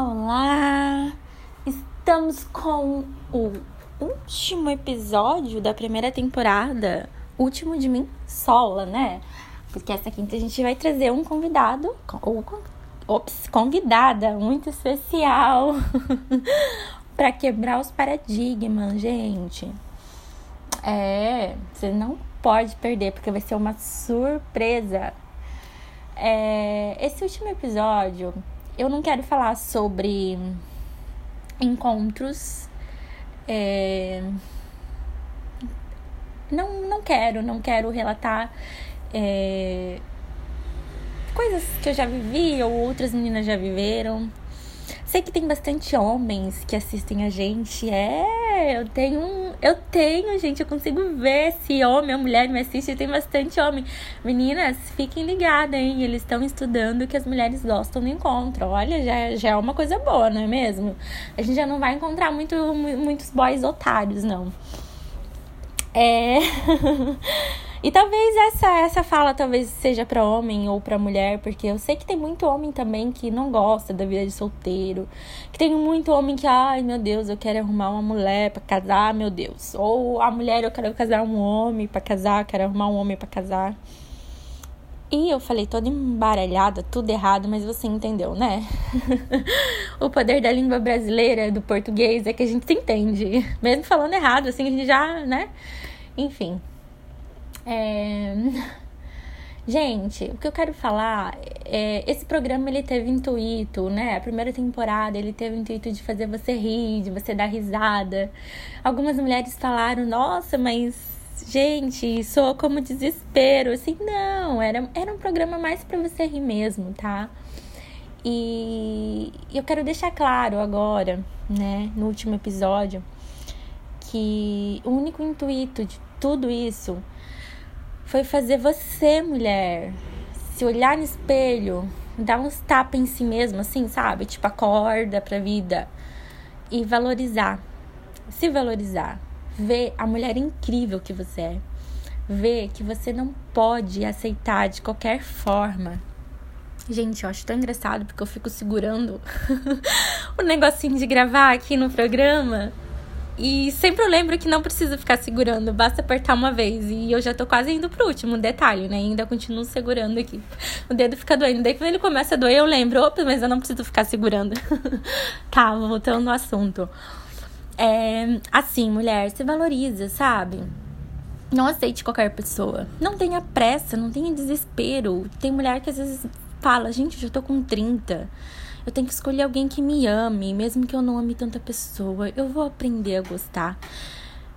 Olá! Estamos com o último episódio da primeira temporada. Último de mim, sola, né? Porque essa quinta a gente vai trazer um convidado, ou ops, convidada muito especial para quebrar os paradigmas, gente. É, você não pode perder porque vai ser uma surpresa. É, esse último episódio eu não quero falar sobre encontros. É... Não, não quero, não quero relatar é... coisas que eu já vivi ou outras meninas já viveram. Sei que tem bastante homens que assistem a gente. É, eu tenho. Eu tenho, gente. Eu consigo ver se homem ou mulher me assiste. Tem bastante homem. Meninas, fiquem ligadas, hein? Eles estão estudando que as mulheres gostam do encontro. Olha, já, já é uma coisa boa, não é mesmo? A gente já não vai encontrar muito, muitos boys otários, não. É. E talvez essa essa fala talvez seja para homem ou para mulher, porque eu sei que tem muito homem também que não gosta da vida de solteiro, que tem muito homem que, ai, meu Deus, eu quero arrumar uma mulher para casar, meu Deus. Ou a mulher, eu quero casar um homem para casar, quero arrumar um homem para casar. E eu falei toda embaralhada, tudo errado, mas você entendeu, né? o poder da língua brasileira, do português, é que a gente se entende. Mesmo falando errado, assim, a gente já, né? Enfim. É... Gente, o que eu quero falar é esse programa ele teve intuito, né? A primeira temporada ele teve o intuito de fazer você rir, de você dar risada. Algumas mulheres falaram: "Nossa, mas gente, soa como desespero". Assim, não, era era um programa mais para você rir mesmo, tá? E eu quero deixar claro agora, né, no último episódio, que o único intuito de tudo isso foi fazer você, mulher, se olhar no espelho, dar uns tapas em si mesmo, assim, sabe? Tipo, acorda pra vida e valorizar. Se valorizar. Ver a mulher incrível que você é. Ver que você não pode aceitar de qualquer forma. Gente, eu acho tão engraçado porque eu fico segurando o negocinho de gravar aqui no programa. E sempre eu lembro que não precisa ficar segurando, basta apertar uma vez. E eu já tô quase indo pro último detalhe, né? Ainda continuo segurando aqui. O dedo fica doendo. Daí quando ele começa a doer, eu lembro, opa, mas eu não preciso ficar segurando. tá, voltando no assunto. É, assim, mulher, se valoriza, sabe? Não aceite qualquer pessoa. Não tenha pressa, não tenha desespero. Tem mulher que às vezes fala, gente, eu já tô com 30 eu tenho que escolher alguém que me ame, mesmo que eu não ame tanta pessoa. Eu vou aprender a gostar.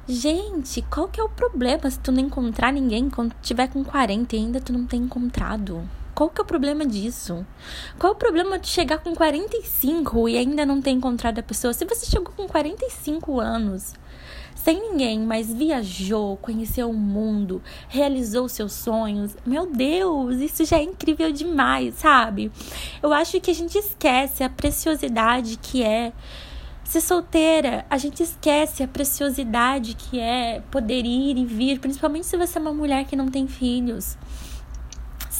Gente, qual que é o problema se tu não encontrar ninguém quando tiver com 40 e ainda tu não tem encontrado? Qual que é o problema disso? Qual é o problema de chegar com 45 e ainda não ter encontrado a pessoa? Se você chegou com 45 anos sem ninguém, mas viajou, conheceu o mundo, realizou seus sonhos. Meu Deus, isso já é incrível demais, sabe? Eu acho que a gente esquece a preciosidade que é ser solteira. A gente esquece a preciosidade que é poder ir e vir, principalmente se você é uma mulher que não tem filhos.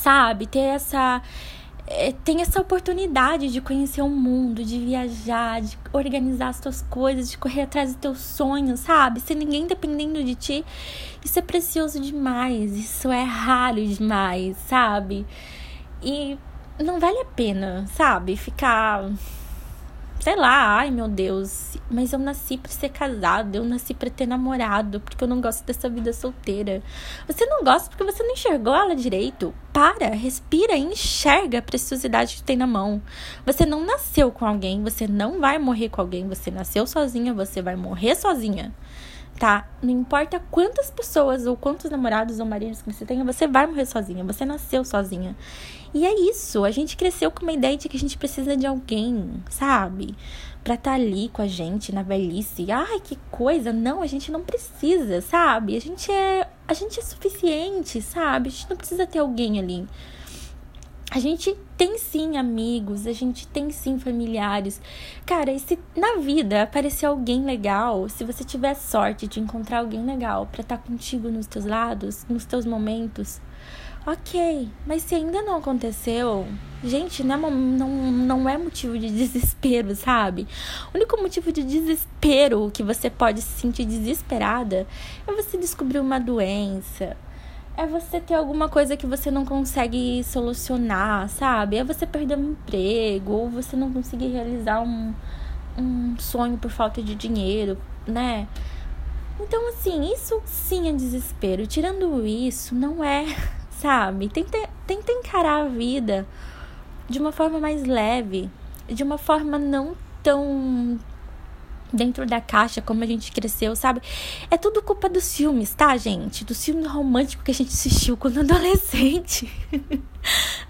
Sabe? Ter essa é, tem essa oportunidade de conhecer o mundo, de viajar, de organizar as tuas coisas, de correr atrás dos teus sonhos, sabe? Sem ninguém dependendo de ti. Isso é precioso demais, isso é raro demais, sabe? E não vale a pena, sabe? Ficar sei lá, ai meu Deus, mas eu nasci para ser casado, eu nasci para ter namorado, porque eu não gosto dessa vida solteira. Você não gosta porque você não enxergou ela direito. Para, respira e enxerga a preciosidade que tem na mão. Você não nasceu com alguém, você não vai morrer com alguém, você nasceu sozinha, você vai morrer sozinha. Tá? Não importa quantas pessoas ou quantos namorados ou maridos que você tenha, você vai morrer sozinha, você nasceu sozinha. E é isso, a gente cresceu com uma ideia de que a gente precisa de alguém, sabe? Pra estar tá ali com a gente na velhice. Ai, que coisa! Não, a gente não precisa, sabe? A gente é, a gente é suficiente, sabe? A gente não precisa ter alguém ali. A gente tem sim amigos, a gente tem sim familiares. Cara, e se na vida aparecer alguém legal, se você tiver sorte de encontrar alguém legal para estar tá contigo nos teus lados, nos teus momentos, Ok, mas se ainda não aconteceu, gente, não é, não, não é motivo de desespero, sabe? O único motivo de desespero que você pode se sentir desesperada é você descobrir uma doença, é você ter alguma coisa que você não consegue solucionar, sabe? É você perder um emprego, ou você não conseguir realizar um, um sonho por falta de dinheiro, né? Então, assim, isso sim é desespero. Tirando isso, não é, sabe? Tenta, tenta encarar a vida de uma forma mais leve, de uma forma não tão dentro da caixa, como a gente cresceu, sabe? É tudo culpa dos filmes, tá, gente? Do filme romântico que a gente assistiu quando adolescente.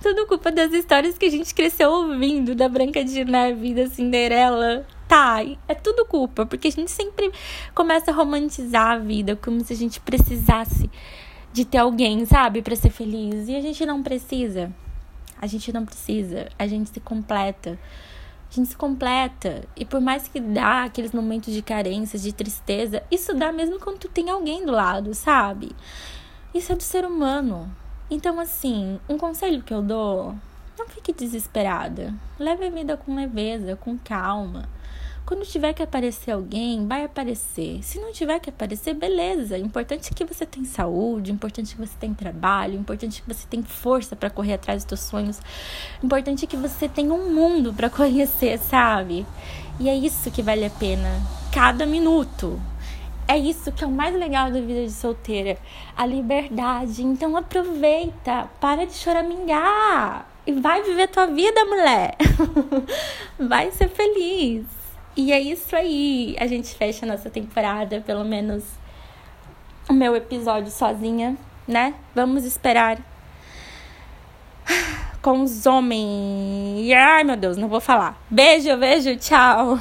tudo culpa das histórias que a gente cresceu ouvindo, da Branca de Neve, da Cinderela. Tá, é tudo culpa, porque a gente sempre começa a romantizar a vida como se a gente precisasse de ter alguém, sabe, para ser feliz. E a gente não precisa. A gente não precisa. A gente se completa a gente se completa. E por mais que dá aqueles momentos de carência, de tristeza, isso dá mesmo quando tu tem alguém do lado, sabe? Isso é do ser humano. Então, assim, um conselho que eu dou: não fique desesperada. Leve a vida com leveza, com calma. Quando tiver que aparecer alguém, vai aparecer. Se não tiver que aparecer, beleza. Importante que você tem saúde, importante que você tem trabalho, importante que você tem força para correr atrás dos seus sonhos. Importante que você tenha um mundo para conhecer, sabe? E é isso que vale a pena. Cada minuto. É isso que é o mais legal da vida de solteira, a liberdade. Então aproveita, para de choramingar e vai viver tua vida, mulher. vai ser feliz. E é isso aí. A gente fecha a nossa temporada, pelo menos o meu episódio sozinha, né? Vamos esperar com os homens. Ai, meu Deus, não vou falar. Beijo, beijo, tchau.